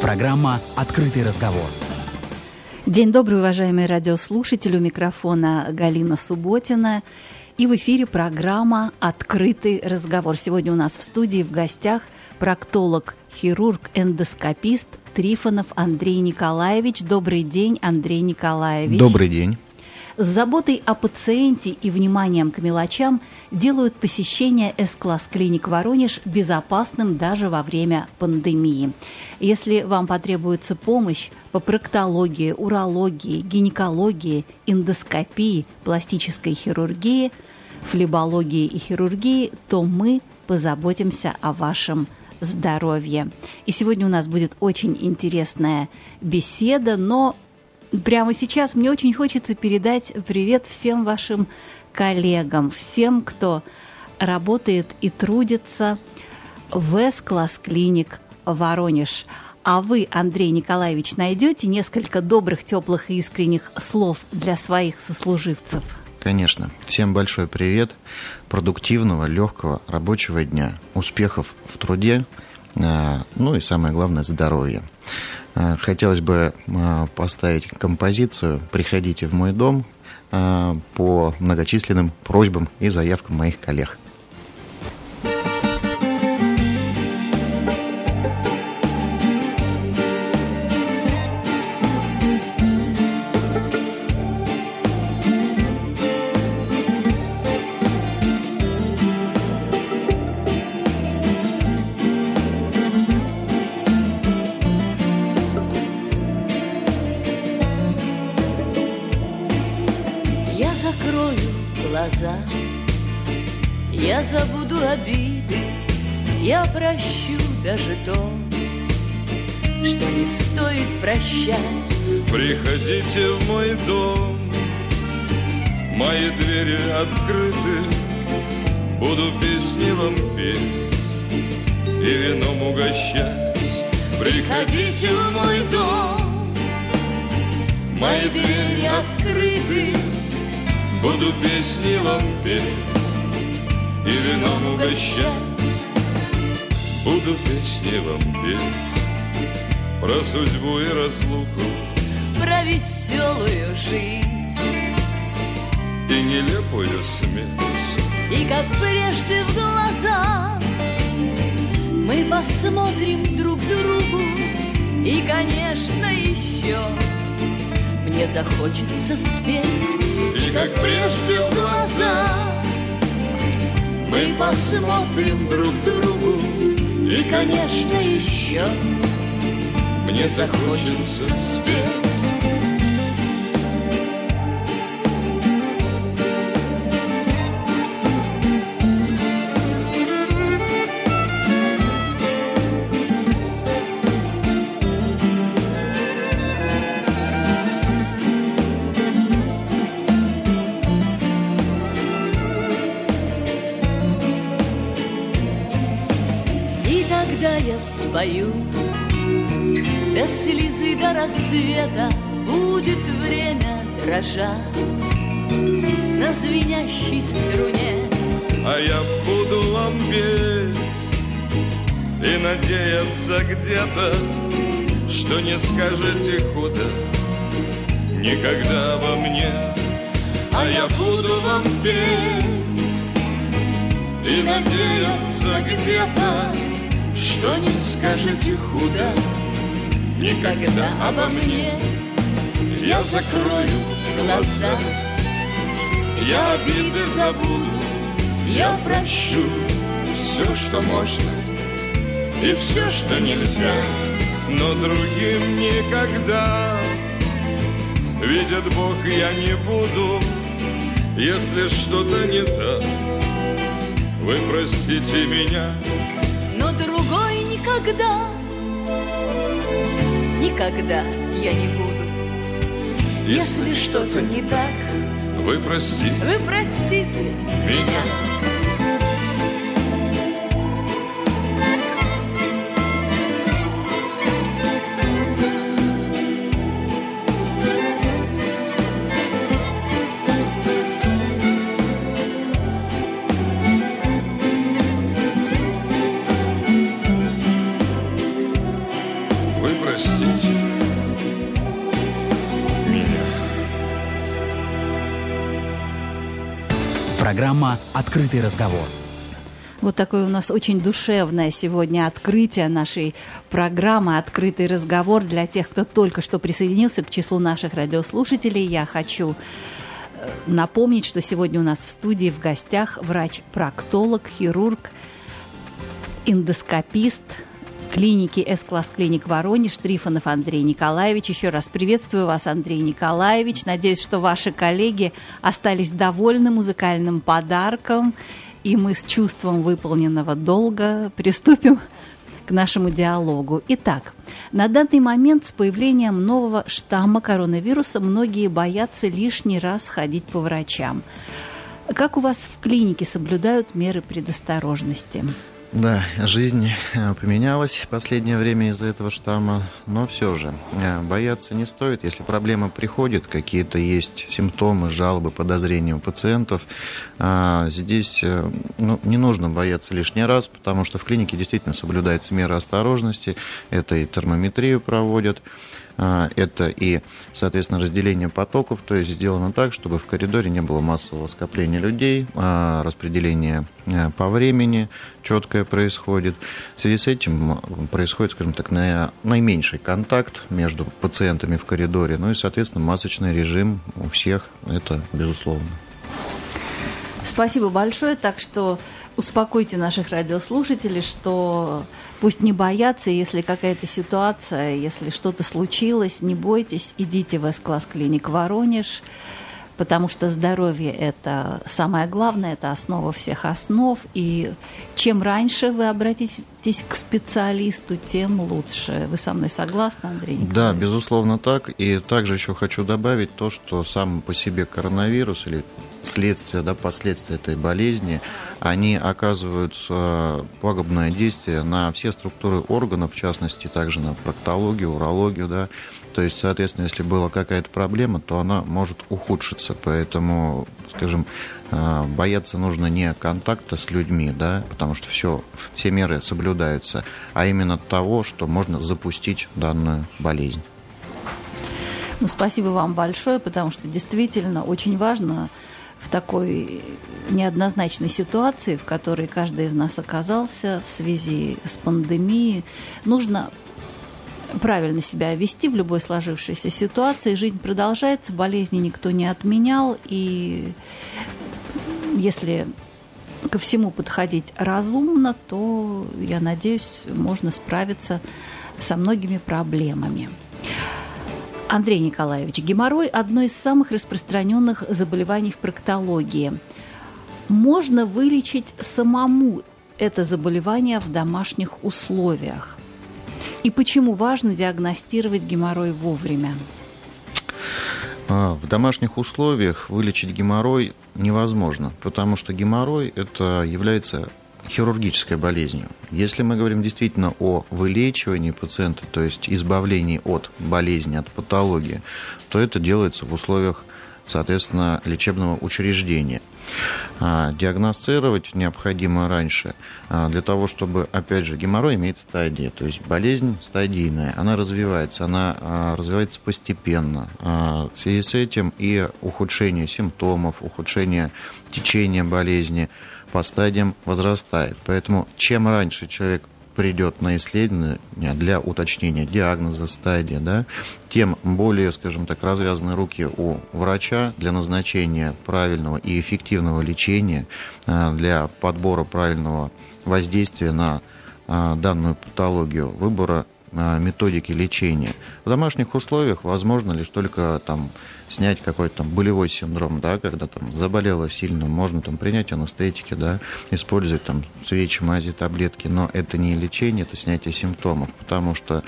Программа «Открытый разговор». День добрый, уважаемые радиослушатели. У микрофона Галина Субботина. И в эфире программа «Открытый разговор». Сегодня у нас в студии в гостях проктолог, хирург, эндоскопист Трифонов Андрей Николаевич. Добрый день, Андрей Николаевич. Добрый день. С заботой о пациенте и вниманием к мелочам делают посещение С-класс клиник Воронеж безопасным даже во время пандемии. Если вам потребуется помощь по проктологии, урологии, гинекологии, эндоскопии, пластической хирургии, флебологии и хирургии, то мы позаботимся о вашем здоровье. И сегодня у нас будет очень интересная беседа, но прямо сейчас мне очень хочется передать привет всем вашим коллегам, всем, кто работает и трудится в С-класс клиник Воронеж. А вы, Андрей Николаевич, найдете несколько добрых, теплых и искренних слов для своих сослуживцев? Конечно. Всем большой привет, продуктивного, легкого рабочего дня, успехов в труде, э, ну и самое главное, здоровья. Э, хотелось бы э, поставить композицию «Приходите в мой дом» э, по многочисленным просьбам и заявкам моих коллег. Приходите в мой дом, мои двери открыты, Буду песни вам петь и вином угощать. Приходите в мой дом, мои двери открыты, Буду песни вам петь и вином угощать. Буду песни вам петь про судьбу и разлуку, про веселую жизнь и нелепую смерть. И как прежде в глаза мы посмотрим друг другу, и, конечно, еще мне захочется спеть. И как прежде в глаза мы посмотрим друг другу, и, конечно, еще мне захочется спеть. Спою. До слезы до рассвета будет время дрожать На звенящей струне. А я буду вам петь И надеяться где-то Что не скажете худо Никогда во мне. А я буду вам петь И надеяться где-то что не скажете худо. Никогда обо мне. Я закрою глаза. Я обиды забуду. Я прощу все, что можно. И все, что нельзя. Но другим никогда. Видит Бог, я не буду. Если что-то не так Вы простите меня никогда, никогда я не буду. Если что-то не так, вы простите, вы простите меня. вы Программа «Открытый разговор». Вот такое у нас очень душевное сегодня открытие нашей программы «Открытый разговор» для тех, кто только что присоединился к числу наших радиослушателей. Я хочу э, напомнить, что сегодня у нас в студии в гостях врач-проктолог, хирург, эндоскопист клиники С-класс клиник Воронеж Трифонов Андрей Николаевич. Еще раз приветствую вас, Андрей Николаевич. Надеюсь, что ваши коллеги остались довольны музыкальным подарком и мы с чувством выполненного долга приступим к нашему диалогу. Итак, на данный момент с появлением нового штамма коронавируса многие боятся лишний раз ходить по врачам. Как у вас в клинике соблюдают меры предосторожности? Да, жизнь э, поменялась в последнее время из-за этого штамма, но все же э, бояться не стоит. Если проблема приходит, какие-то есть симптомы, жалобы, подозрения у пациентов, а, здесь э, ну, не нужно бояться лишний раз, потому что в клинике действительно соблюдается мера осторожности, это и термометрию проводят, это и, соответственно, разделение потоков, то есть сделано так, чтобы в коридоре не было массового скопления людей, а, распределение э, по времени четкое происходит. В связи с этим происходит, скажем так, наименьший контакт между пациентами в коридоре, ну и, соответственно, масочный режим у всех, это безусловно. Спасибо большое. Так что успокойте наших радиослушателей, что пусть не боятся, если какая-то ситуация, если что-то случилось, не бойтесь, идите в С-класс клиник Воронеж, потому что здоровье – это самое главное, это основа всех основ, и чем раньше вы обратитесь к специалисту, тем лучше. Вы со мной согласны, Андрей Николаевич? Да, безусловно так, и также еще хочу добавить то, что сам по себе коронавирус или следствия, да, последствия этой болезни, они оказывают пагубное действие на все структуры органов, в частности, также на проктологию, урологию, да, то есть, соответственно, если была какая-то проблема, то она может ухудшиться, поэтому, скажем, э, бояться нужно не контакта с людьми, да, потому что все, все меры соблюдаются, а именно того, что можно запустить данную болезнь. Ну, спасибо вам большое, потому что действительно очень важно в такой неоднозначной ситуации, в которой каждый из нас оказался в связи с пандемией, нужно правильно себя вести в любой сложившейся ситуации. Жизнь продолжается, болезни никто не отменял, и если ко всему подходить разумно, то, я надеюсь, можно справиться со многими проблемами. Андрей Николаевич, геморрой – одно из самых распространенных заболеваний в проктологии. Можно вылечить самому это заболевание в домашних условиях? И почему важно диагностировать геморрой вовремя? А, в домашних условиях вылечить геморрой невозможно, потому что геморрой это является хирургической болезнью. Если мы говорим действительно о вылечивании пациента, то есть избавлении от болезни, от патологии, то это делается в условиях, соответственно, лечебного учреждения. А, диагностировать необходимо раньше а, для того, чтобы, опять же, геморрой имеет стадии, то есть болезнь стадийная, она развивается, она а, развивается постепенно. В связи с этим и ухудшение симптомов, ухудшение течения болезни – по стадиям возрастает. Поэтому чем раньше человек придет на исследование для уточнения диагноза, стадии, да, тем более, скажем так, развязаны руки у врача для назначения правильного и эффективного лечения, а, для подбора правильного воздействия на а, данную патологию, выбора а, методики лечения. В домашних условиях возможно лишь только там снять какой-то там болевой синдром, да, когда там заболело сильно, можно там принять анестетики, да, использовать там свечи, мази, таблетки, но это не лечение, это снятие симптомов, потому что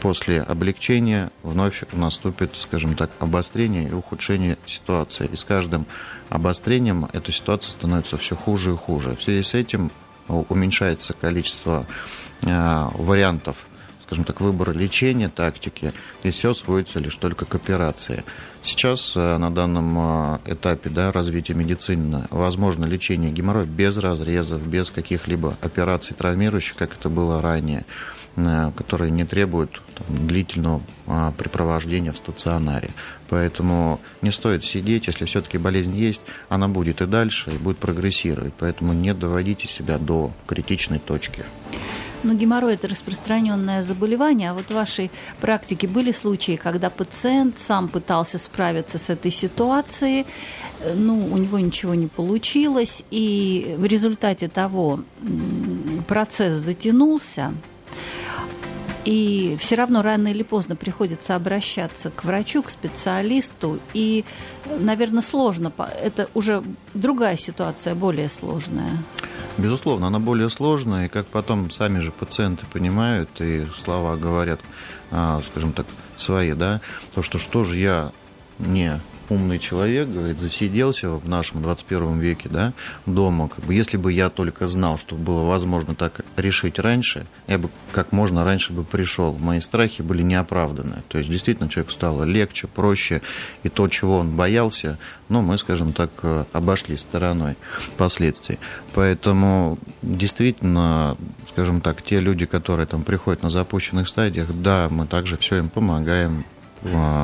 после облегчения вновь наступит, скажем так, обострение и ухудшение ситуации. И с каждым обострением эта ситуация становится все хуже и хуже. В связи с этим уменьшается количество э, вариантов скажем так, выбора лечения, тактики, и все сводится лишь только к операции. Сейчас э, на данном э, этапе да, развития медицины возможно лечение геморроя без разрезов, без каких-либо операций травмирующих, как это было ранее. э, которые не требуют там, длительного препровождения в стационаре. Поэтому не стоит сидеть, если все-таки болезнь есть, она будет и дальше, и будет прогрессировать. Поэтому не доводите себя до критичной точки. Но геморрой – это распространенное заболевание. А вот в вашей практике были случаи, когда пациент сам пытался справиться с этой ситуацией, ну, у него ничего не получилось, и в результате того процесс затянулся, и все равно рано или поздно приходится обращаться к врачу, к специалисту. И, наверное, сложно. Это уже другая ситуация, более сложная. Безусловно, она более сложная, и как потом сами же пациенты понимают, и слова говорят, а, скажем так, свои, да, то, что что же я не умный человек, говорит, засиделся в нашем 21 веке, да, дома. Как бы, если бы я только знал, что было возможно так решить раньше, я бы как можно раньше бы пришел. Мои страхи были неоправданы. То есть, действительно, человеку стало легче, проще, и то, чего он боялся, ну, мы, скажем так, обошли стороной последствий. Поэтому, действительно, скажем так, те люди, которые там приходят на запущенных стадиях, да, мы также все им помогаем,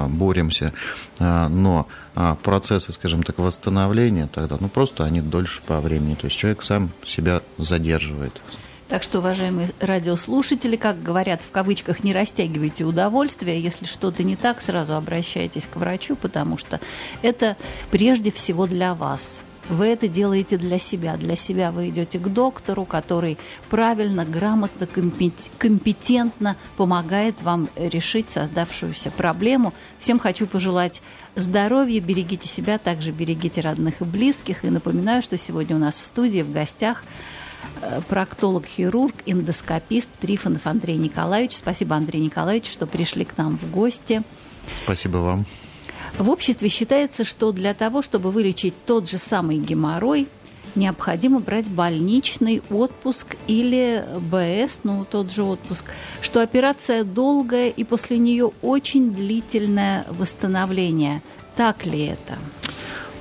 боремся, а, но а, процессы, скажем так, восстановления тогда, ну, просто они дольше по времени, то есть человек сам себя задерживает. Так что, уважаемые радиослушатели, как говорят в кавычках, не растягивайте удовольствие. Если что-то не так, сразу обращайтесь к врачу, потому что это прежде всего для вас. Вы это делаете для себя. Для себя вы идете к доктору, который правильно, грамотно, компетентно помогает вам решить создавшуюся проблему. Всем хочу пожелать здоровья, берегите себя, также берегите родных и близких. И напоминаю, что сегодня у нас в студии в гостях э, проктолог-хирург, эндоскопист Трифонов Андрей Николаевич. Спасибо, Андрей Николаевич, что пришли к нам в гости. Спасибо вам. В обществе считается, что для того, чтобы вылечить тот же самый геморрой, необходимо брать больничный отпуск или БС, ну, тот же отпуск, что операция долгая и после нее очень длительное восстановление. Так ли это?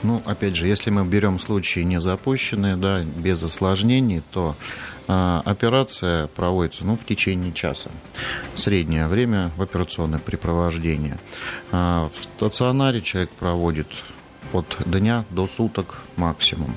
Ну, опять же, если мы берем случаи не запущенные, да, без осложнений, то операция проводится ну, в течение часа. Среднее время в операционное препровождение. А, в стационаре человек проводит от дня до суток максимум.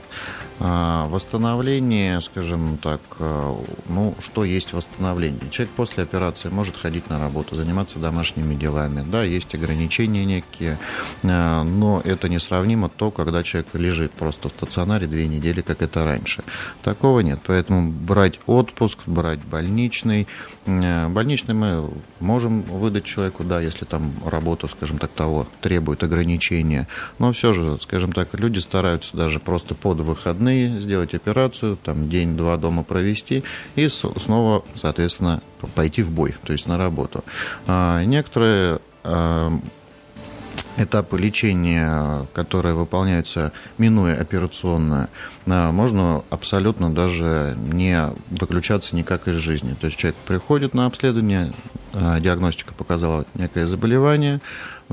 А, восстановление, скажем так, а, ну, что есть восстановление? Человек после операции может ходить на работу, заниматься домашними делами. Да, есть ограничения некие, а, но это несравнимо то, когда человек лежит просто в стационаре две недели, как это раньше. Такого нет. Поэтому брать отпуск, брать больничный. Больничный мы можем выдать человеку, да, если там работа, скажем так, того требует ограничения. Но все же, скажем так, люди стараются даже просто под выходные выходные сделать операцию, там день-два дома провести и снова, соответственно, пойти в бой, то есть на работу. А некоторые а, этапы лечения, которые выполняются, минуя операционное, а, можно абсолютно даже не выключаться никак из жизни. То есть человек приходит на обследование, диагностика показала некое заболевание,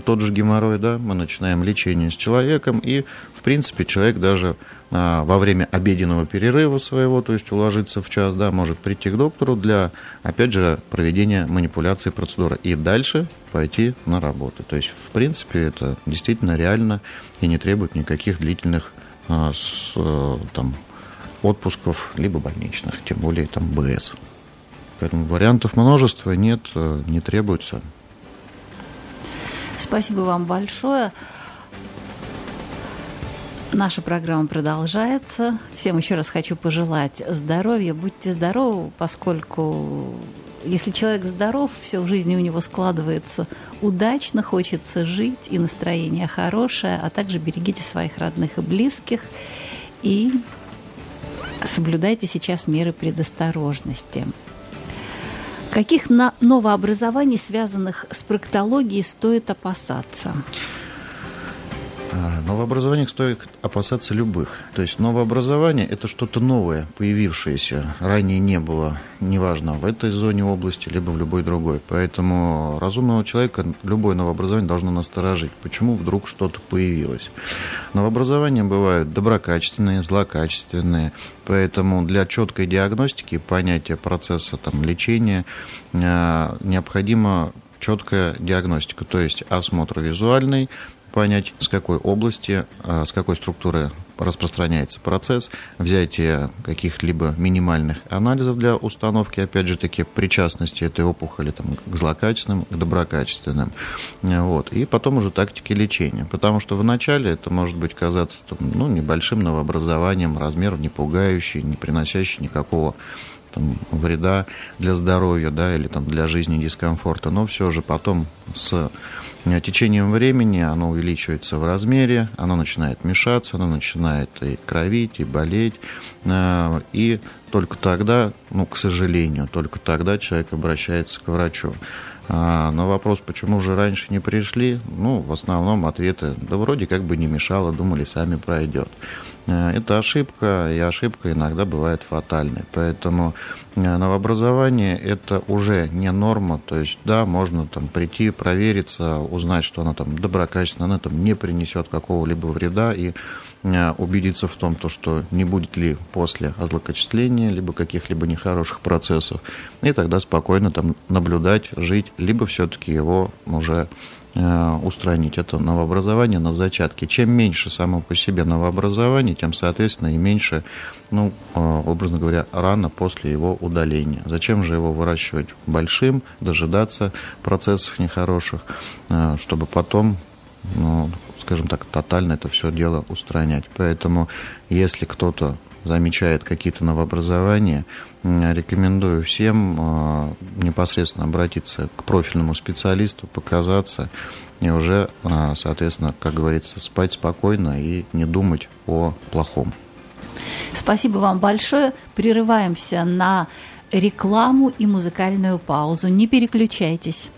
тот же геморрой, да, мы начинаем лечение с человеком, и, в принципе, человек даже а, во время обеденного перерыва своего, то есть уложиться в час, да, может прийти к доктору для, опять же, проведения манипуляции процедуры и дальше пойти на работу. То есть, в принципе, это действительно реально и не требует никаких длительных а, с, э, там, отпусков, либо больничных, тем более там БС. Поэтому вариантов множества нет, э, не требуется. Спасибо вам большое. Наша программа продолжается. Всем еще раз хочу пожелать здоровья. Будьте здоровы, поскольку если человек здоров, все в жизни у него складывается удачно, хочется жить, и настроение хорошее, а также берегите своих родных и близких и соблюдайте сейчас меры предосторожности. Каких новообразований, связанных с проктологией, стоит опасаться? А, новообразованиях стоит опасаться любых. То есть новообразование – это что-то новое, появившееся. Ранее не было, неважно, в этой зоне области, либо в любой другой. Поэтому разумного человека любое новообразование должно насторожить. Почему вдруг что-то появилось? Новообразования бывают доброкачественные, злокачественные. Поэтому для четкой диагностики понятия процесса там, лечения а, необходимо четкая диагностика, то есть осмотр визуальный, понять, с какой области, а, с какой структуры распространяется процесс, взятие каких-либо минимальных анализов для установки, опять же таки, причастности этой опухоли там, к злокачественным, к доброкачественным. Вот. И потом уже тактики лечения. Потому что вначале это может быть казаться там, ну, небольшим новообразованием, размер не пугающий, не приносящий никакого там, вреда для здоровья да, или там, для жизни дискомфорта. Но все же потом с Э, течением времени оно увеличивается в размере, оно начинает мешаться, оно начинает и кровить, и болеть. Э, и только тогда, ну, к сожалению, только тогда человек обращается к врачу. А, на вопрос, почему же раньше не пришли, ну, в основном ответы, да вроде как бы не мешало, думали, сами пройдет. Э, это ошибка, и ошибка иногда бывает фатальной. Поэтому э, новообразование – это уже не норма. То есть, да, можно там прийти, провериться, узнать, что оно там доброкачественно, оно там не принесет какого-либо вреда, и э, убедиться в том, то, что не будет ли после озлокочисления, либо каких-либо нехороших процессов, и тогда спокойно там наблюдать, жить, либо все-таки его уже Э, устранить это новообразование на зачатке. Чем меньше само по себе новообразование, тем, соответственно, и меньше, ну, э, образно говоря, рано после его удаления. Зачем же его выращивать большим, дожидаться процессов нехороших, э, чтобы потом, ну, скажем так, тотально это все дело устранять. Поэтому, если кто-то замечает какие-то новообразования, рекомендую всем а, непосредственно обратиться к профильному специалисту, показаться и уже, а, соответственно, как говорится, спать спокойно и не думать о плохом. Спасибо вам большое. Прерываемся на рекламу и музыкальную паузу. Не переключайтесь.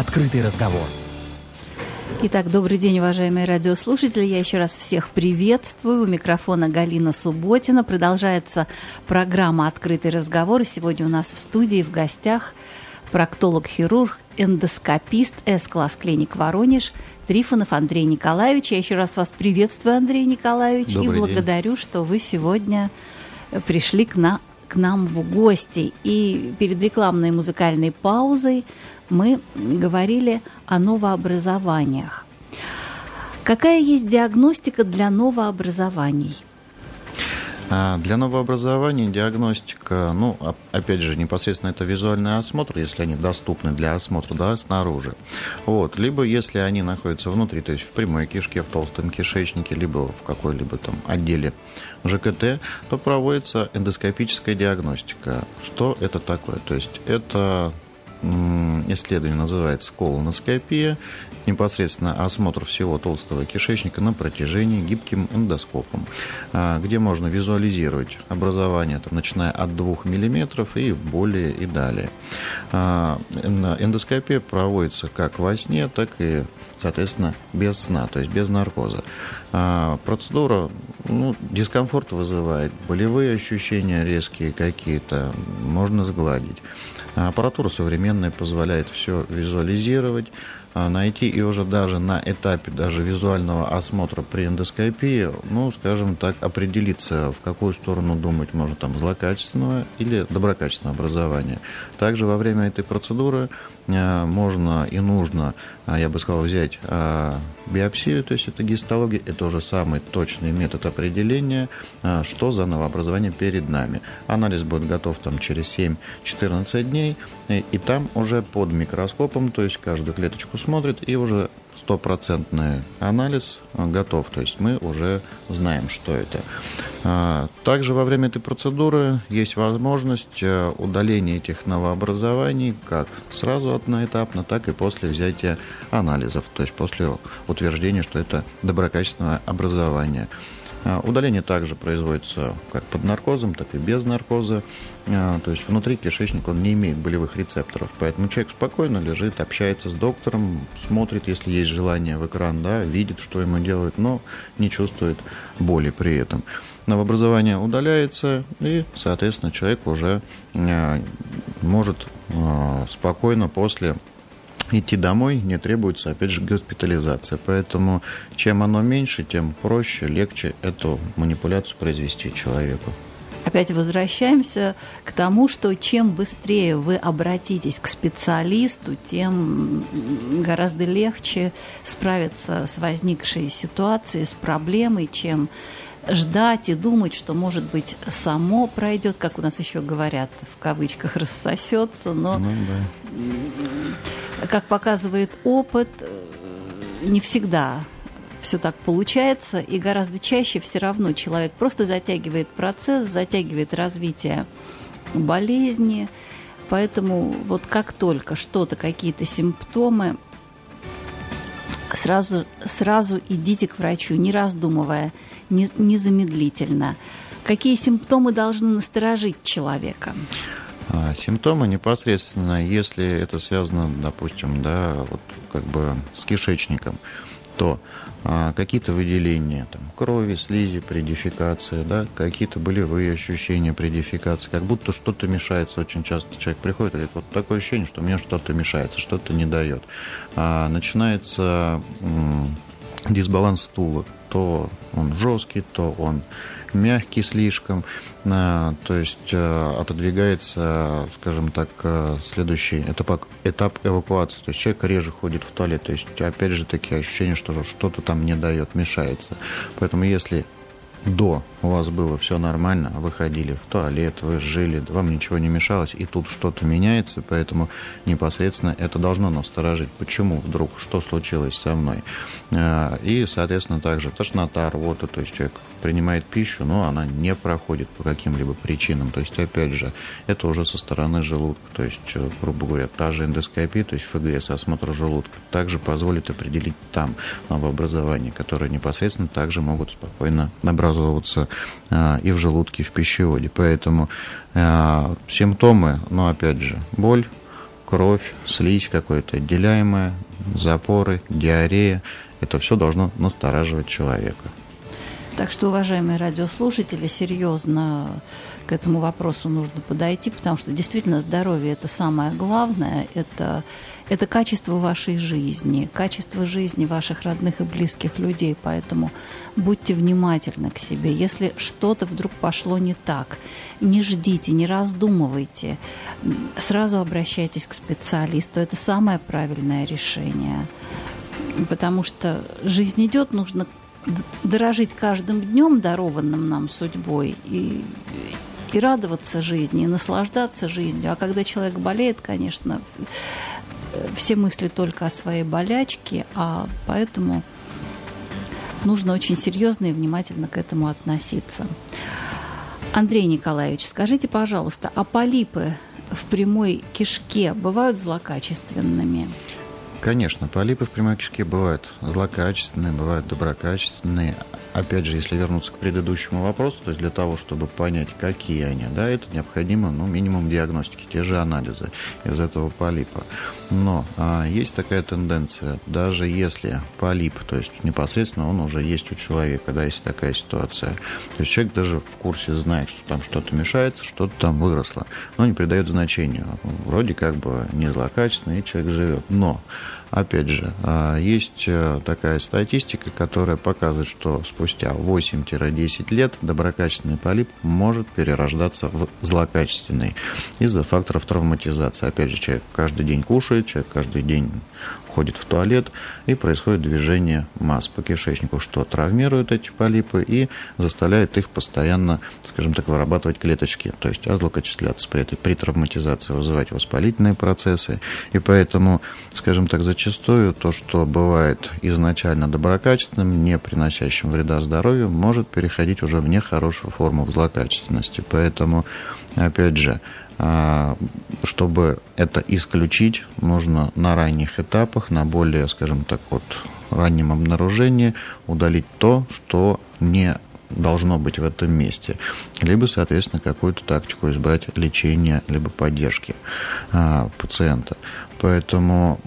«Открытый разговор». Итак, добрый день, уважаемые радиослушатели. Я еще раз всех приветствую. У микрофона Галина Субботина. Продолжается программа «Открытый разговор». И сегодня у нас в студии в гостях проктолог-хирург, эндоскопист С-класс клиник Воронеж Трифонов Андрей Николаевич. Я еще раз вас приветствую, Андрей Николаевич, Добрый и благодарю, день. что вы сегодня пришли к, на, к нам в гости. И перед рекламной музыкальной паузой мы говорили о новообразованиях. Какая есть диагностика для новообразований? А, для новообразования диагностика, ну, опять же, непосредственно это визуальный осмотр, если они доступны для осмотра, да, снаружи. Вот. Либо если они находятся внутри, то есть в прямой кишке, в толстом кишечнике, либо в какой-либо там отделе ЖКТ, то проводится эндоскопическая диагностика. Что это такое? То есть это исследование называется колоноскопия, непосредственно осмотр всего толстого кишечника на протяжении гибким эндоскопом, а, где можно визуализировать образование, там, начиная от 2 мм и более и далее. А, эндоскопия проводится как во сне, так и, соответственно, без сна, то есть без наркоза. А, процедура ну, дискомфорт вызывает, болевые ощущения резкие какие-то, можно сгладить. Аппаратура современная позволяет все визуализировать, а, найти и уже даже на этапе даже визуального осмотра при эндоскопии, ну, скажем так, определиться, в какую сторону думать можно там злокачественного или доброкачественного образования. Также во время этой процедуры а, можно и нужно, а, я бы сказал, взять биопсию, то есть это гистология, это уже самый точный метод определения, что за новообразование перед нами. Анализ будет готов там через 7-14 дней, и там уже под микроскопом, то есть каждую клеточку смотрит, и уже стопроцентный анализ готов, то есть мы уже знаем, что это. А, также во время этой процедуры есть возможность э, удаления этих новообразований как сразу одноэтапно, так и после взятия анализов, то есть после утверждения, что это доброкачественное образование. А, удаление также производится как под наркозом, так и без наркоза. А, то есть внутри кишечника он не имеет болевых рецепторов. Поэтому человек спокойно лежит, общается с доктором, смотрит, если есть желание в экран, да, видит, что ему делают, но не чувствует боли при этом. Новообразование удаляется, и, соответственно, человек уже а, может спокойно после идти домой не требуется, опять же, госпитализация. Поэтому чем оно меньше, тем проще, легче эту манипуляцию произвести человеку. Опять возвращаемся к тому, что чем быстрее вы обратитесь к специалисту, тем гораздо легче справиться с возникшей ситуацией, с проблемой, чем ждать и думать, что, может быть, само пройдет, как у нас еще говорят, в кавычках, рассосется, но, ну, да. как показывает опыт, не всегда все так получается, и гораздо чаще все равно человек просто затягивает процесс, затягивает развитие болезни, поэтому вот как только что-то, какие-то симптомы, сразу, сразу идите к врачу, не раздумывая, незамедлительно. Какие симптомы должны насторожить человека? А, симптомы непосредственно, если это связано, допустим, да, вот как бы с кишечником, то а, какие-то выделения там, крови, слизи при дефекации, да, какие-то болевые ощущения при дефекации, как будто что-то мешается. Очень часто человек приходит и говорит, вот такое ощущение, что мне что-то мешается, что-то не дает. А, начинается м- дисбаланс стула, то он жесткий, то он мягкий слишком, а, то есть э, отодвигается, скажем так, э, следующий этап, этап эвакуации. То есть человек реже ходит в туалет. То есть, опять же, такие ощущения, что что-то там не дает, мешается. Поэтому если до у вас было все нормально, вы ходили в туалет, вы жили, вам ничего не мешалось, и тут что-то меняется, поэтому непосредственно это должно насторожить. Почему вдруг, что случилось со мной? А, и, соответственно, также тошнота, рвота, то есть человек принимает пищу, но она не проходит по каким-либо причинам. То есть, опять же, это уже со стороны желудка, то есть, э, грубо говоря, та же эндоскопия, то есть ФГС, осмотр желудка, также позволит определить там новообразования, которые непосредственно также могут спокойно образовываться а, и в желудке, и в пищеводе. Поэтому а, симптомы, ну, опять же, боль, кровь, слизь какое-то отделяемая, запоры, диарея. Это все должно настораживать человека. Так что, уважаемые радиослушатели, серьезно к этому вопросу нужно подойти, потому что действительно здоровье – это самое главное, это, это качество вашей жизни, качество жизни ваших родных и близких людей, поэтому будьте внимательны к себе. Если что-то вдруг пошло не так, не ждите, не раздумывайте, сразу обращайтесь к специалисту, это самое правильное решение потому что жизнь идет, нужно дорожить каждым днем, дарованным нам судьбой, и, и радоваться жизни, и наслаждаться жизнью. А когда человек болеет, конечно, все мысли только о своей болячке, а поэтому нужно очень серьезно и внимательно к этому относиться. Андрей Николаевич, скажите, пожалуйста, а полипы в прямой кишке бывают злокачественными? Конечно, полипы в прямой кишке бывают злокачественные, бывают доброкачественные. Опять же, если вернуться к предыдущему вопросу, то есть для того, чтобы понять, какие они, да, это необходимо, ну, минимум диагностики, те же анализы из этого полипа. Но а, есть такая тенденция, даже если полип, то есть непосредственно он уже есть у человека, да, есть такая ситуация. То есть человек даже в курсе знает, что там что-то мешается, что-то там выросло, но не придает значения. Вроде как бы не злокачественный, и человек живет. Но Опять же, а, есть э, такая статистика, которая показывает, что спустя 8-10 лет доброкачественный полип может перерождаться в злокачественный из-за факторов травматизации. Опять же, человек каждый день кушает, человек каждый день ходит в туалет, и происходит движение масс по кишечнику, что травмирует эти полипы и заставляет их постоянно, скажем так, вырабатывать клеточки, то есть озлокочисляться при этой при травматизации, вызывать воспалительные процессы. И поэтому, скажем так, зачастую то, что бывает изначально доброкачественным, не приносящим вреда здоровью, может переходить уже в нехорошую форму злокачественности. Поэтому, опять же, чтобы это исключить, нужно на ранних этапах, на более, скажем так, вот раннем обнаружении удалить то, что не должно быть в этом месте. Либо, соответственно, какую-то тактику избрать лечения, либо поддержки а, пациента. Поэтому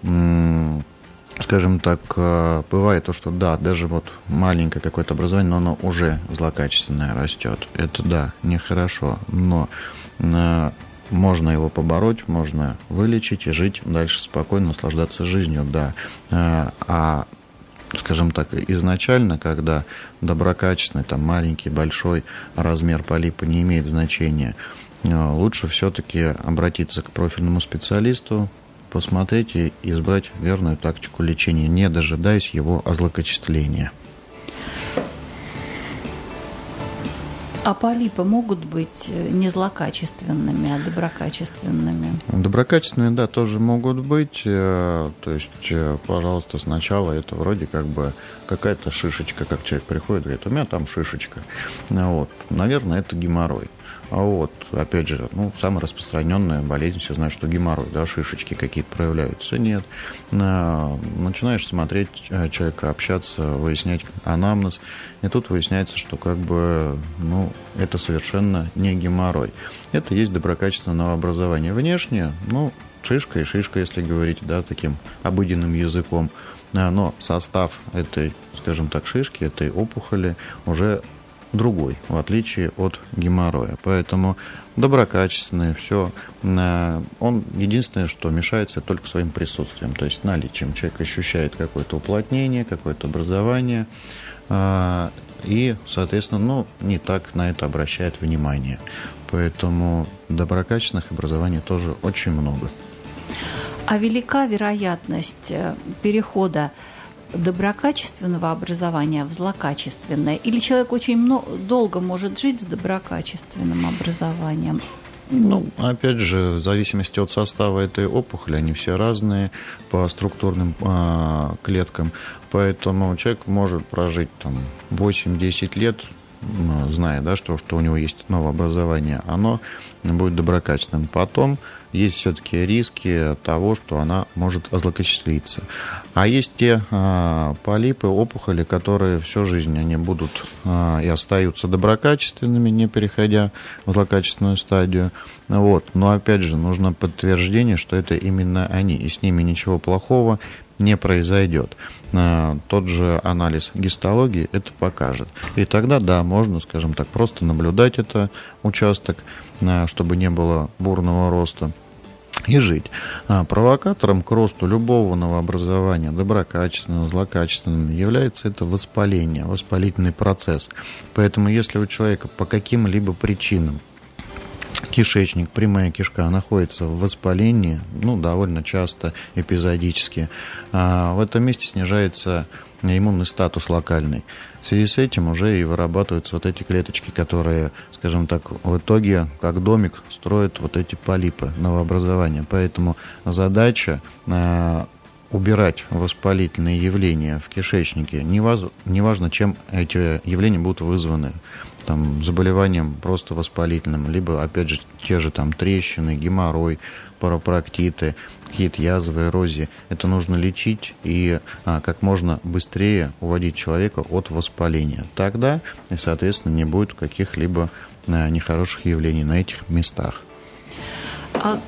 скажем так, а, бывает то, что да, даже вот маленькое какое-то образование, но оно уже злокачественное растет. Это да, нехорошо. Но а, можно его побороть, можно вылечить и жить дальше спокойно, наслаждаться жизнью, да. А, а скажем так, изначально, когда доброкачественный, там, маленький, большой размер полипа не имеет значения, а, лучше все-таки обратиться к профильному специалисту, посмотреть и избрать верную тактику лечения, не дожидаясь его озлокочисления. А полипы могут быть э, не злокачественными, а доброкачественными? Доброкачественные, да, тоже могут быть. Э, то есть, э, пожалуйста, сначала это вроде как бы какая-то шишечка, как человек приходит, говорит, у меня там шишечка. Вот. Наверное, это геморрой. А вот, опять же, ну, самая распространенная болезнь, все знают, что геморрой, да, шишечки какие-то проявляются. Нет. А, начинаешь смотреть э, человека, общаться, выяснять анамнез, и тут выясняется, что как бы, ну, это совершенно не геморрой. Это есть доброкачественное новообразование. Внешне, ну, шишка и шишка, если говорить, да, таким обыденным языком. А, но состав этой, скажем так, шишки, этой опухоли уже другой, в отличие от геморроя. Поэтому доброкачественный, все. Э, он единственное, что мешается только своим присутствием, то есть наличием. Человек ощущает какое-то уплотнение, какое-то образование, э, и, соответственно, ну, не так на это обращает внимание. Поэтому доброкачественных образований тоже очень много. А велика вероятность э, перехода доброкачественного образования в злокачественное? Или человек очень много, долго может жить с доброкачественным образованием? Ну, опять же, в зависимости от состава этой опухоли, они все разные по структурным э, клеткам, поэтому человек может прожить там 8-10 лет зная, да, что, что у него есть новое образование, оно будет доброкачественным. Потом есть все-таки риски того, что она может злокачествиться. А есть те а, полипы, опухоли, которые всю жизнь они будут а, и остаются доброкачественными, не переходя в злокачественную стадию. Вот. Но опять же, нужно подтверждение, что это именно они, и с ними ничего плохого не произойдет. Тот же анализ гистологии это покажет. И тогда, да, можно, скажем так, просто наблюдать этот участок, а, чтобы не было бурного роста и жить. А провокатором к росту любого новообразования, доброкачественного, злокачественного, является это воспаление, воспалительный процесс. Поэтому если у человека по каким-либо причинам кишечник, прямая кишка находится в воспалении, ну, довольно часто, эпизодически, а в этом месте снижается иммунный статус локальный. В связи с этим уже и вырабатываются вот эти клеточки, которые, скажем так, в итоге, как домик, строят вот эти полипы новообразования. Поэтому задача а, убирать воспалительные явления в кишечнике, неважно, чем эти явления будут вызваны там, заболеванием просто воспалительным, либо, опять же, те же там трещины, геморрой, паропроктиты, какие-то язвы, эрозии. Это нужно лечить и а, как можно быстрее уводить человека от воспаления. Тогда, и, соответственно, не будет каких-либо а, нехороших явлений на этих местах. А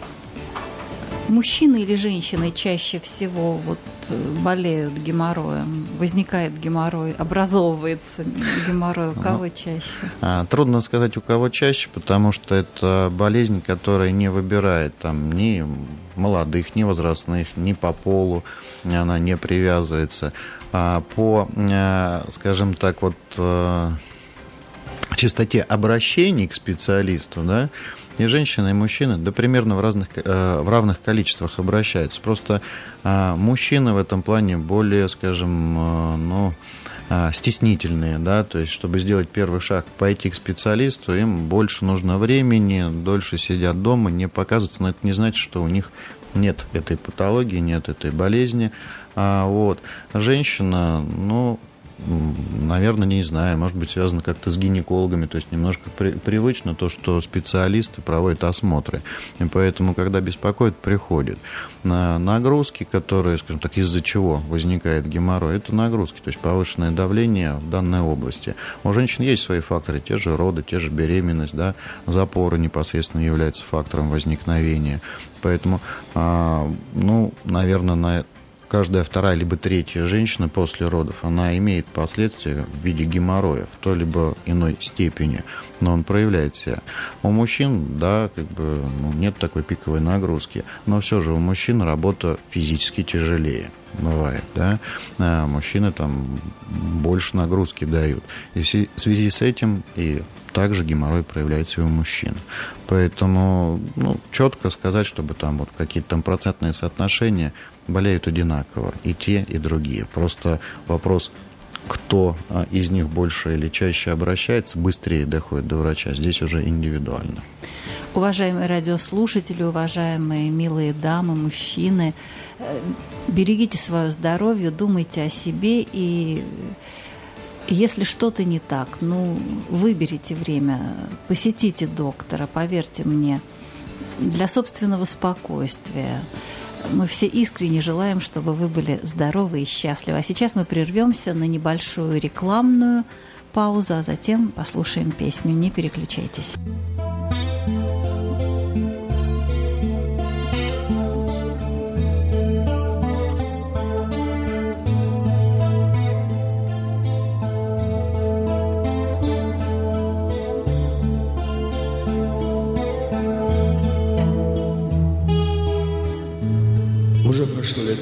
Мужчины или женщины чаще всего вот э, болеют геморроем? Возникает геморрой, образовывается геморрой. У кого чаще? А, трудно сказать, у кого чаще, потому что это болезнь, которая не выбирает там ни молодых, ни возрастных, ни по полу, она не привязывается. А по, э, скажем так, вот э, частоте обращений к специалисту, да, и женщины, и мужчины, да примерно в, разных, э, в равных количествах обращаются. Просто э, мужчины в этом плане более, скажем, э, ну, стеснительные, да, то есть, чтобы сделать первый шаг, пойти к специалисту, им больше нужно времени, дольше сидят дома, не показываться, но это не значит, что у них нет этой патологии, нет этой болезни. А вот женщина, ну, наверное, не знаю, может быть, связано как-то с гинекологами, то есть немножко при, привычно то, что специалисты проводят осмотры. И поэтому, когда беспокоит, приходит. На нагрузки, которые, скажем так, из-за чего возникает геморрой, это нагрузки, то есть повышенное давление в данной области. У женщин есть свои факторы, те же роды, те же беременность, да, запоры непосредственно являются фактором возникновения. Поэтому, а, ну, наверное, на каждая вторая либо третья женщина после родов, она имеет последствия в виде геморроя в той либо иной степени, но он проявляет себя. У мужчин, да, как бы ну, нет такой пиковой нагрузки, но все же у мужчин работа физически тяжелее бывает, да, а мужчины там больше нагрузки дают. И в связи с этим и также геморрой проявляется и у мужчин. Поэтому, ну, четко сказать, чтобы там вот какие-то там процентные соотношения болеют одинаково, и те, и другие. Просто вопрос, кто а, из них больше или чаще обращается, быстрее доходит до врача, здесь уже индивидуально. Уважаемые радиослушатели, уважаемые милые дамы, мужчины, э, берегите свое здоровье, думайте о себе и если что-то не так, ну, выберите время, посетите доктора, поверьте мне, для собственного спокойствия. Мы все искренне желаем, чтобы вы были здоровы и счастливы. А сейчас мы прервемся на небольшую рекламную паузу, а затем послушаем песню. Не переключайтесь.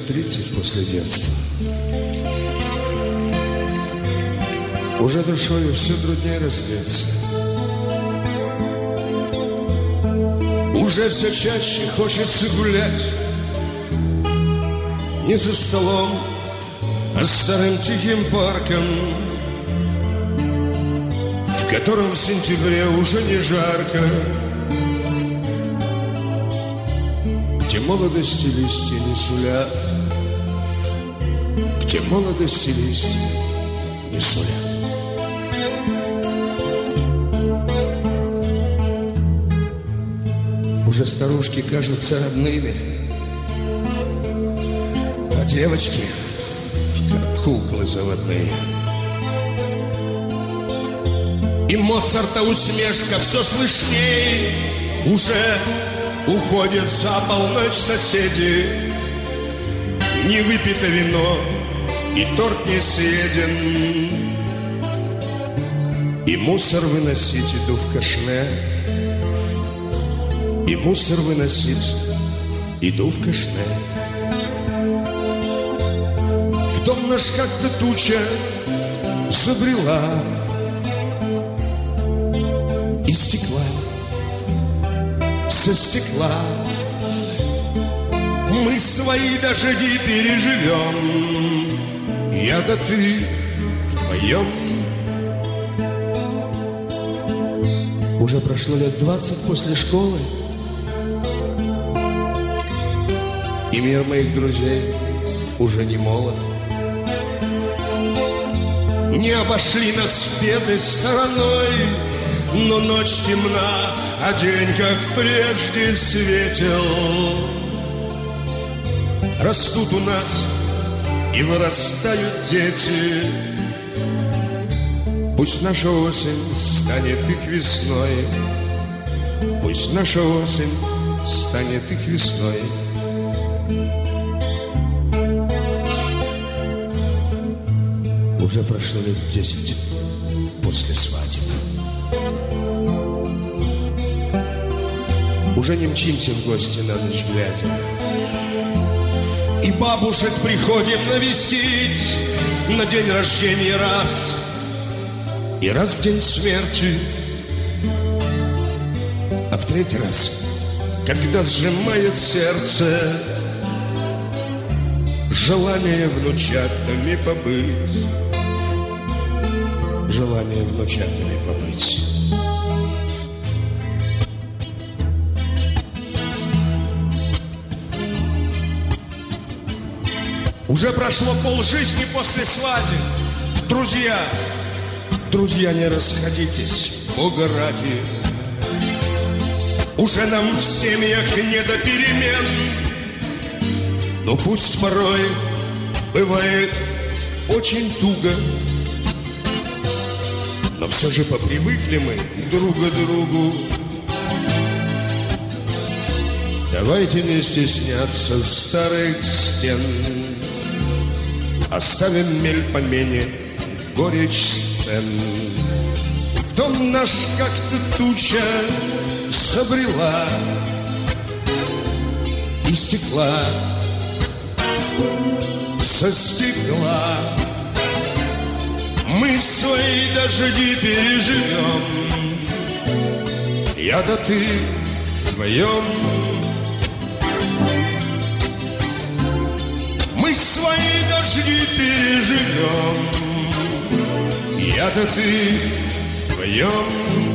Лет 30 после детства. Уже душою все труднее раздеться. Уже все чаще хочется гулять Не за столом, а старым тихим парком В котором в сентябре уже не жарко Где молодости листья не сулят, где молодости листья не сулят. Уже старушки кажутся родными, А девочки, как куклы заводные. И Моцарта усмешка все слышней Уже уходит за полночь соседи Не выпито вино и торт не съеден. И мусор выносить иду в кашне И мусор выносить иду в кашне В дом наш как-то туча забрела из стекла, со стекла. Мы свои дожди переживем, я да ты вдвоем. Уже прошло лет двадцать после школы, И мир моих друзей уже не молод. Не обошли нас беды стороной, но ночь темна, а день, как прежде, светел. Растут у нас и вырастают дети. Пусть наша осень станет их весной. Пусть наша осень станет их весной. Уже прошло лет десять после свадьбы. Уже не мчимся в гости на ночь глядя бабушек приходим навестить На день рождения раз И раз в день смерти А в третий раз Когда сжимает сердце Желание внучатами побыть Желание внучатами Уже прошло полжизни после свадьбы. Друзья, друзья, не расходитесь, Бога ради. Уже нам в семьях не до перемен, Но пусть порой бывает очень туго, Но все же попривыкли мы друг к другу. Давайте не стесняться старых стен, Оставим мель помене, горечь сцен. В дом наш как-то туча забрела И стекла со стекла Мы свои дожди переживем. Я да ты вдвоем дожди переживем Я да ты вдвоем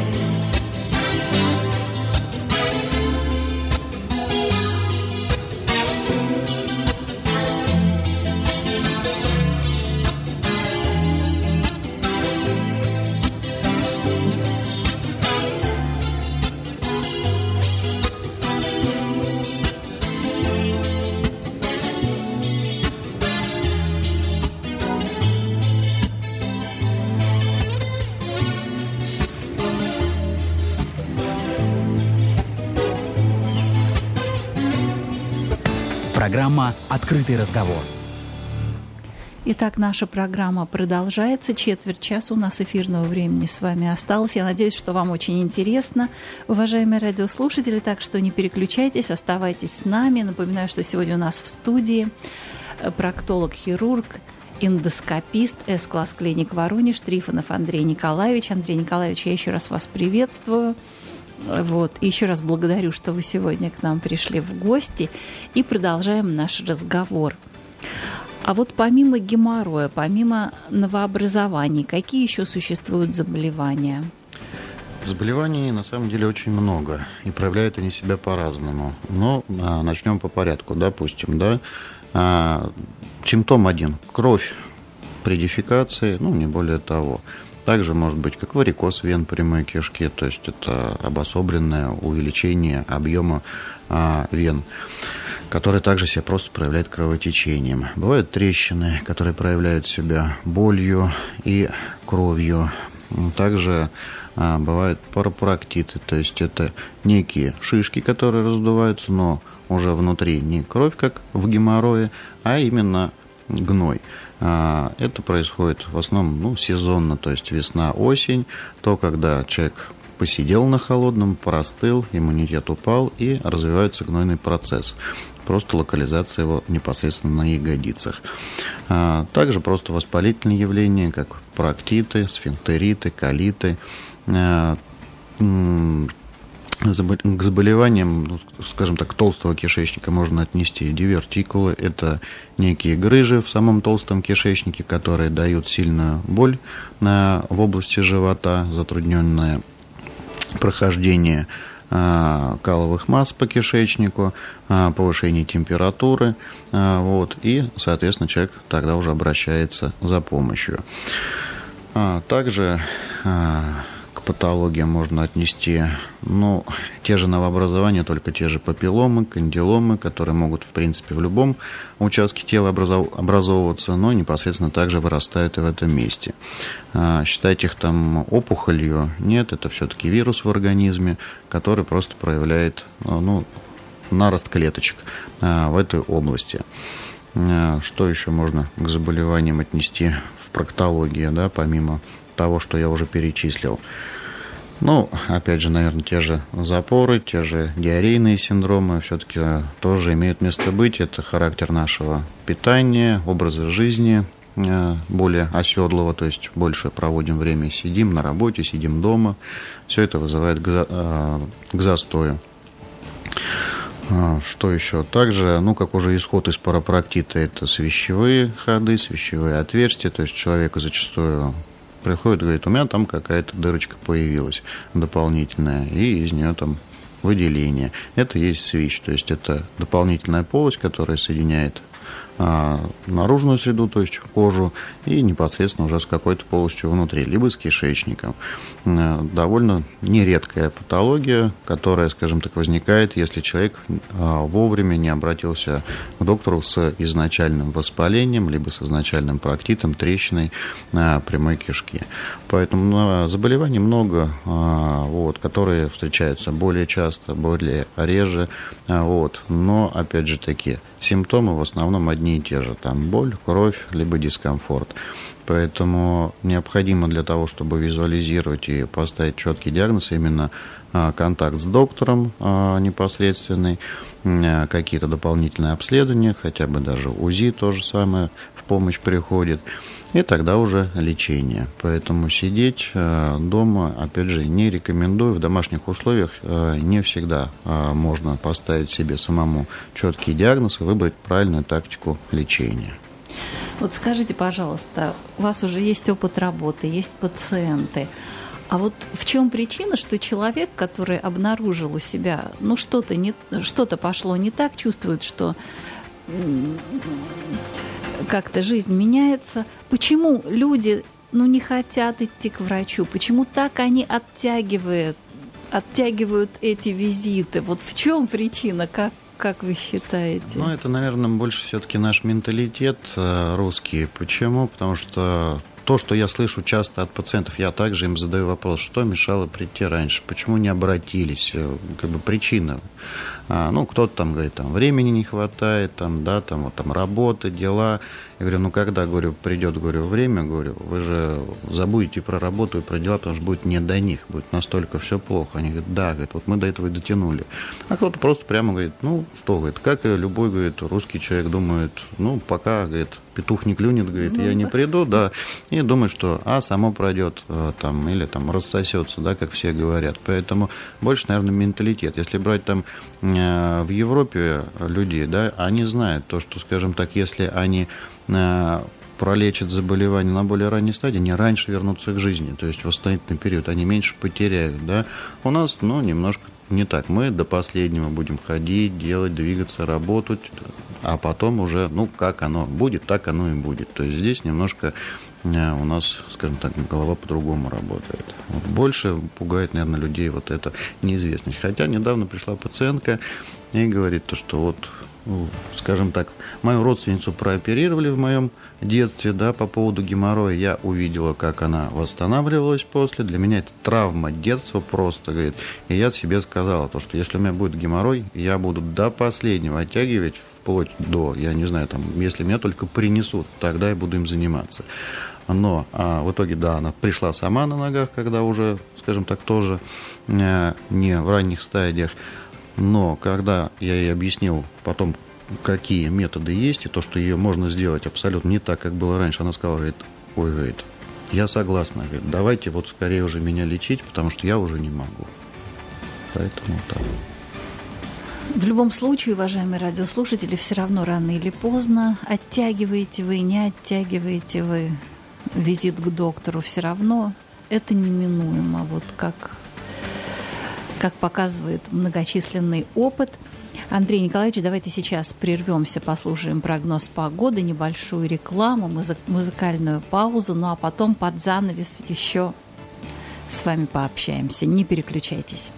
Программа «Открытый разговор». Итак, наша программа продолжается. Четверть часа у нас эфирного времени с вами осталось. Я надеюсь, что вам очень интересно, уважаемые радиослушатели. Так что не переключайтесь, оставайтесь с нами. Напоминаю, что сегодня у нас в студии проктолог-хирург, эндоскопист С-класс клиник Воронеж Трифонов Андрей Николаевич. Андрей Николаевич, я еще раз вас приветствую. Вот. Еще раз благодарю, что вы сегодня к нам пришли в гости и продолжаем наш разговор. А вот помимо геморроя, помимо новообразований, какие еще существуют заболевания? Заболеваний на самом деле очень много, и проявляют они себя по-разному. Но а, начнем по порядку, допустим, да. А, симптом один – кровь при дефекации, ну, не более того. Также может быть как варикоз вен прямой кишки, то есть это обособленное увеличение объема а, вен который также себя просто проявляет кровотечением. Бывают трещины, которые проявляют себя болью и кровью. Также а, бывают парапроктиты, то есть это некие шишки, которые раздуваются, но уже внутри не кровь, как в геморрое, а именно гной. А, это происходит в основном ну, сезонно, то есть весна-осень, то, когда человек посидел на холодном, простыл, иммунитет упал и развивается гнойный процесс. Просто локализация его непосредственно на ягодицах. А, также просто воспалительные явления, как проктиты, сфинктериты, колиты, а, к заболеваниям, ну, скажем так, толстого кишечника можно отнести дивертикулы. Это некие грыжи в самом толстом кишечнике, которые дают сильную боль в области живота, затрудненное прохождение а, каловых масс по кишечнику, а, повышение температуры, а, вот, и, соответственно, человек тогда уже обращается за помощью. Также патологиям можно отнести, ну, те же новообразования, только те же папилломы, кандиломы, которые могут, в принципе, в любом участке тела образовываться, но непосредственно также вырастают и в этом месте. А, считать их там опухолью, нет, это все-таки вирус в организме, который просто проявляет, ну, нарост клеточек а, в этой области. А, что еще можно к заболеваниям отнести в проктологии, да, помимо того, что я уже перечислил? Ну, опять же, наверное, те же запоры, те же диарейные синдромы все-таки э, тоже имеют место быть. Это характер нашего питания, образа жизни э, более оседлого, то есть больше проводим время, сидим на работе, сидим дома. Все это вызывает э, к застою. Что еще? Также, ну, как уже исход из парапроктита, это свящевые ходы, свящевые отверстия, то есть человека зачастую приходит, говорит, у меня там какая-то дырочка появилась дополнительная, и из нее там выделение. Это есть свич, то есть это дополнительная полость, которая соединяет наружную среду, то есть кожу, и непосредственно уже с какой-то полостью внутри, либо с кишечником. А, довольно нередкая патология, которая, скажем так, возникает, если человек а, вовремя не обратился к доктору с изначальным воспалением, либо с изначальным проктитом, трещиной прямой кишки. Поэтому заболеваний много, вот, которые встречаются более часто, более реже, вот, но, опять же таки, симптомы в основном одни и те же. Там боль, кровь, либо дискомфорт. Поэтому необходимо для того, чтобы визуализировать и поставить четкий диагноз, именно а, контакт с доктором а, непосредственный, а, какие-то дополнительные обследования, хотя бы даже УЗИ то же самое в помощь приходит и тогда уже лечение. Поэтому сидеть дома, опять же, не рекомендую. В домашних условиях не всегда можно поставить себе самому четкий диагноз и выбрать правильную тактику лечения. Вот скажите, пожалуйста, у вас уже есть опыт работы, есть пациенты. А вот в чем причина, что человек, который обнаружил у себя, ну что-то не, что-то пошло не так, чувствует, что как-то жизнь меняется. Почему люди ну, не хотят идти к врачу? Почему так они оттягивают, оттягивают эти визиты? Вот в чем причина? Как, как вы считаете? Ну, это, наверное, больше все-таки наш менталитет э, русский. Почему? Потому что то, что я слышу часто от пациентов, я также им задаю вопрос, что мешало прийти раньше, почему не обратились, э, как бы причина. А, ну, кто-то там говорит, там времени не хватает, там, да, там, вот, там работа, дела. Я говорю, ну, когда, говорю, придет, говорю, время, говорю, вы же забудете про работу и про дела, потому что будет не до них, будет настолько все плохо. Они говорят, да, говорят, вот мы до этого и дотянули. А кто-то просто прямо говорит, ну, что, говорит, как и любой, говорит, русский человек думает, ну, пока, говорит, петух не клюнет, говорит, ну, я не приду, да, и думает, что, а, само пройдет, э, там, или там рассосется, да, как все говорят. Поэтому больше, наверное, менталитет. Если брать там в Европе люди, да, они знают то, что, скажем так, если они э, пролечат заболевание на более ранней стадии, они раньше вернутся к жизни, то есть восстановительный период, они меньше потеряют, да. У нас, ну, немножко не так. Мы до последнего будем ходить, делать, двигаться, работать, а потом уже, ну, как оно будет, так оно и будет. То есть здесь немножко у нас, скажем так, голова по-другому работает. Вот больше пугает, наверное, людей вот эта неизвестность. Хотя недавно пришла пациентка и говорит, то, что вот ну, скажем так, мою родственницу прооперировали в моем детстве, да, по поводу геморроя. Я увидела, как она восстанавливалась после. Для меня это травма детства просто, говорит. И я себе сказала, то, что если у меня будет геморрой, я буду до последнего оттягивать вплоть до, я не знаю, там, если меня только принесут, тогда я буду им заниматься. Но а, в итоге, да, она пришла сама на ногах, когда уже, скажем так, тоже э, не в ранних стадиях. Но когда я ей объяснил потом, какие методы есть, и то, что ее можно сделать абсолютно не так, как было раньше, она сказала, говорит, ой, говорит, я согласна, говорит, давайте вот скорее уже меня лечить, потому что я уже не могу. Поэтому так. В любом случае, уважаемые радиослушатели, все равно рано или поздно оттягиваете вы, не оттягиваете вы визит к доктору, все равно это неминуемо. Вот как как показывает многочисленный опыт. Андрей Николаевич, давайте сейчас прервемся, послушаем прогноз погоды, небольшую рекламу, музы- музыкальную паузу, ну а потом под занавес еще с вами пообщаемся. Не переключайтесь.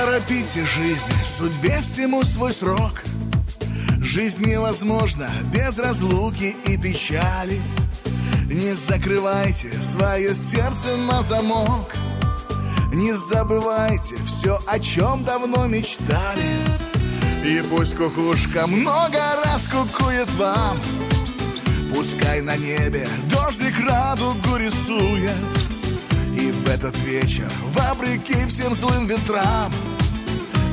Торопите жизнь, судьбе всему свой срок. Жизнь невозможна без разлуки и печали. Не закрывайте свое сердце на замок. Не забывайте все, о чем давно мечтали. И пусть кукушка много раз кукует вам. Пускай на небе дождик радугу рисует. И в этот вечер, вопреки всем злым ветрам,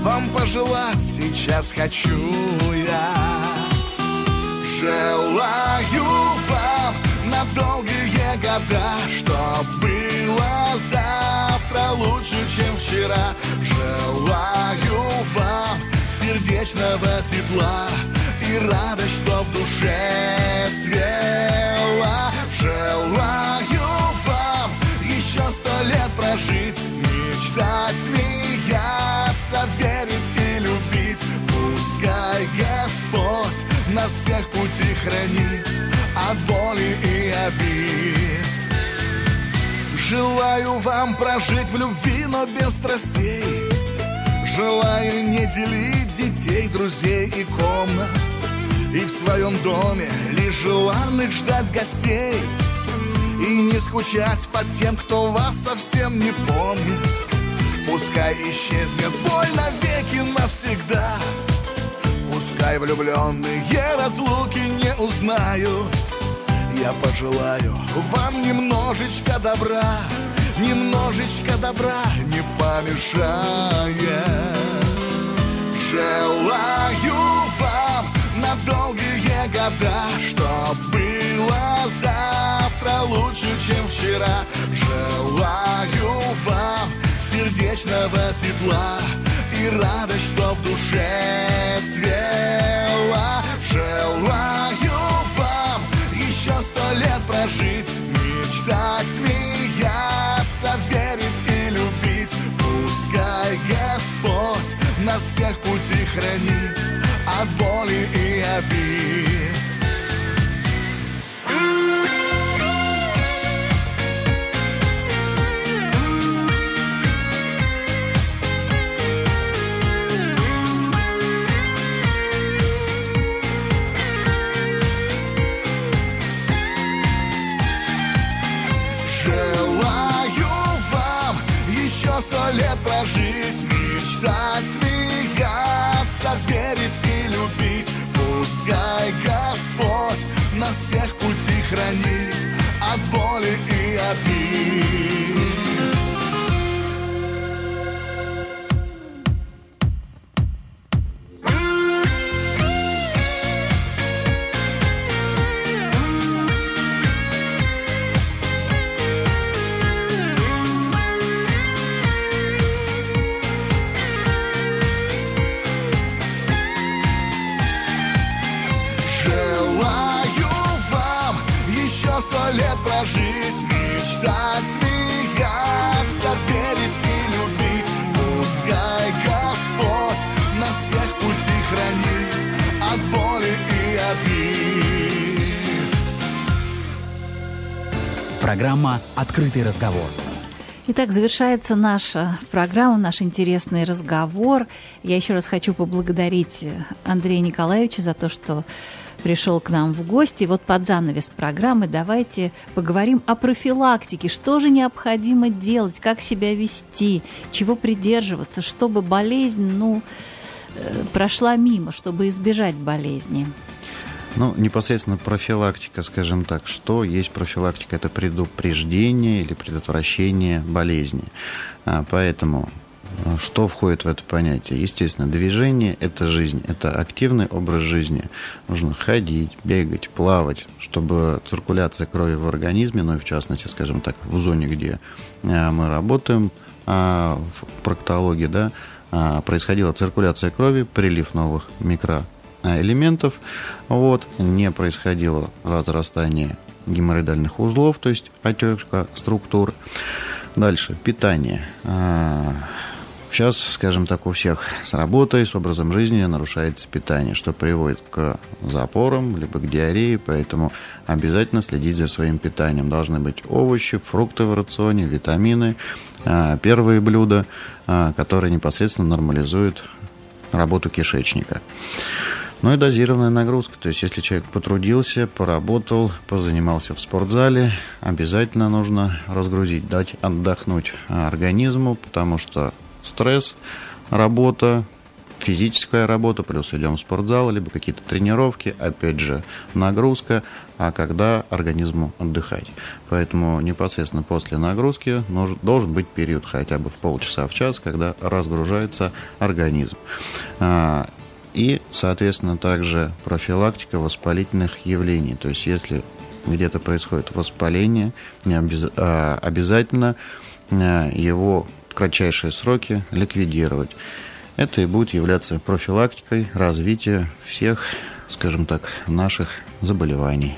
Вам пожелать сейчас хочу я. Желаю вам на долгие года, Чтоб было завтра лучше, чем вчера. Желаю вам сердечного тепла И радость, что в душе цвела. Желаю вам еще сто лет прожить, мечтать, смеяться, верить и любить. Пускай Господь нас всех пути хранит от боли и обид. Желаю вам прожить в любви, но без страстей. Желаю не делить детей, друзей и комнат. И в своем доме лишь желанных ждать гостей. И не скучать по тем, кто вас совсем не помнит Пускай исчезнет боль навеки навсегда. Пускай влюбленные разлуки не узнают. Я пожелаю вам немножечко добра Немножечко добра не помешает. Желаю вам на долгие года Чтоб было завтра лучше, чем вчера. Желаю вам сердечного тепла И радость, что в душе цвела. Желаю вам еще сто лет прожить Мечтать, смеяться, верить и любить. Пускай Господь нас всех пути хранит От боли и обид 90 лет прожить, мечтать, смеяться, верить и любить. Пускай Господь на всех пути хранит от боли и обид. Программа «Открытый разговор». Итак, завершается наша программа, наш интересный разговор. Я еще раз хочу поблагодарить Андрея Николаевича за то, что пришел к нам в гости. Вот под занавес программы давайте поговорим о профилактике. Что же необходимо делать, как себя вести, чего придерживаться, чтобы болезнь, ну, э, прошла мимо, чтобы избежать болезни. Ну, непосредственно профилактика, скажем так. Что есть профилактика? Это предупреждение или предотвращение болезни. А, поэтому а, что входит в это понятие? Естественно, движение – это жизнь, это активный образ жизни. Нужно ходить, бегать, плавать, чтобы циркуляция крови в организме, ну и в частности, скажем так, в зоне, где а, мы работаем, в проктологии, да, происходила циркуляция крови, прилив новых микро элементов, вот, не происходило разрастание геморроидальных узлов, то есть отечка структур. Дальше, питание. А, сейчас, скажем так, у всех с работой, с образом жизни нарушается питание, что приводит к запорам, либо к диарее, поэтому обязательно следить за своим питанием. Должны быть овощи, фрукты в рационе, витамины, а, первые блюда, которые непосредственно нормализуют работу кишечника. Ну и дозированная нагрузка. То есть, если человек потрудился, поработал, позанимался в спортзале, обязательно нужно разгрузить, дать отдохнуть организму, потому что стресс, работа, физическая работа, плюс идем в спортзал, либо какие-то тренировки, опять же, нагрузка, а когда организму отдыхать. Поэтому непосредственно после нагрузки должен быть период хотя бы в полчаса в час, когда разгружается организм. И, соответственно, также профилактика воспалительных явлений. То есть, если где-то происходит воспаление, а, обязательно а, его в кратчайшие сроки ликвидировать. Это и будет являться профилактикой развития всех, скажем так, наших заболеваний.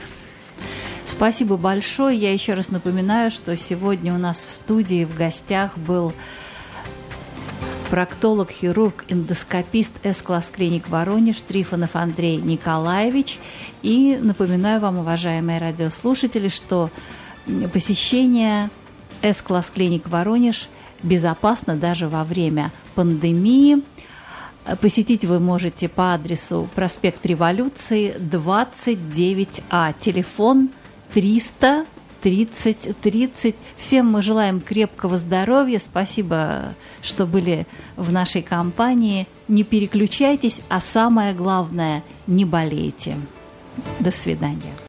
Спасибо большое. Я еще раз напоминаю, что сегодня у нас в студии в гостях был проктолог, хирург, эндоскопист С-класс клиник Воронеж Трифонов Андрей Николаевич. И напоминаю вам, уважаемые радиослушатели, что посещение С-класс клиник Воронеж безопасно даже во время пандемии. Посетить вы можете по адресу проспект Революции 29А. Телефон 300 30 30. Всем мы желаем крепкого здоровья. Спасибо, что были в нашей компании. Не переключайтесь, а самое главное, не болейте. До свидания.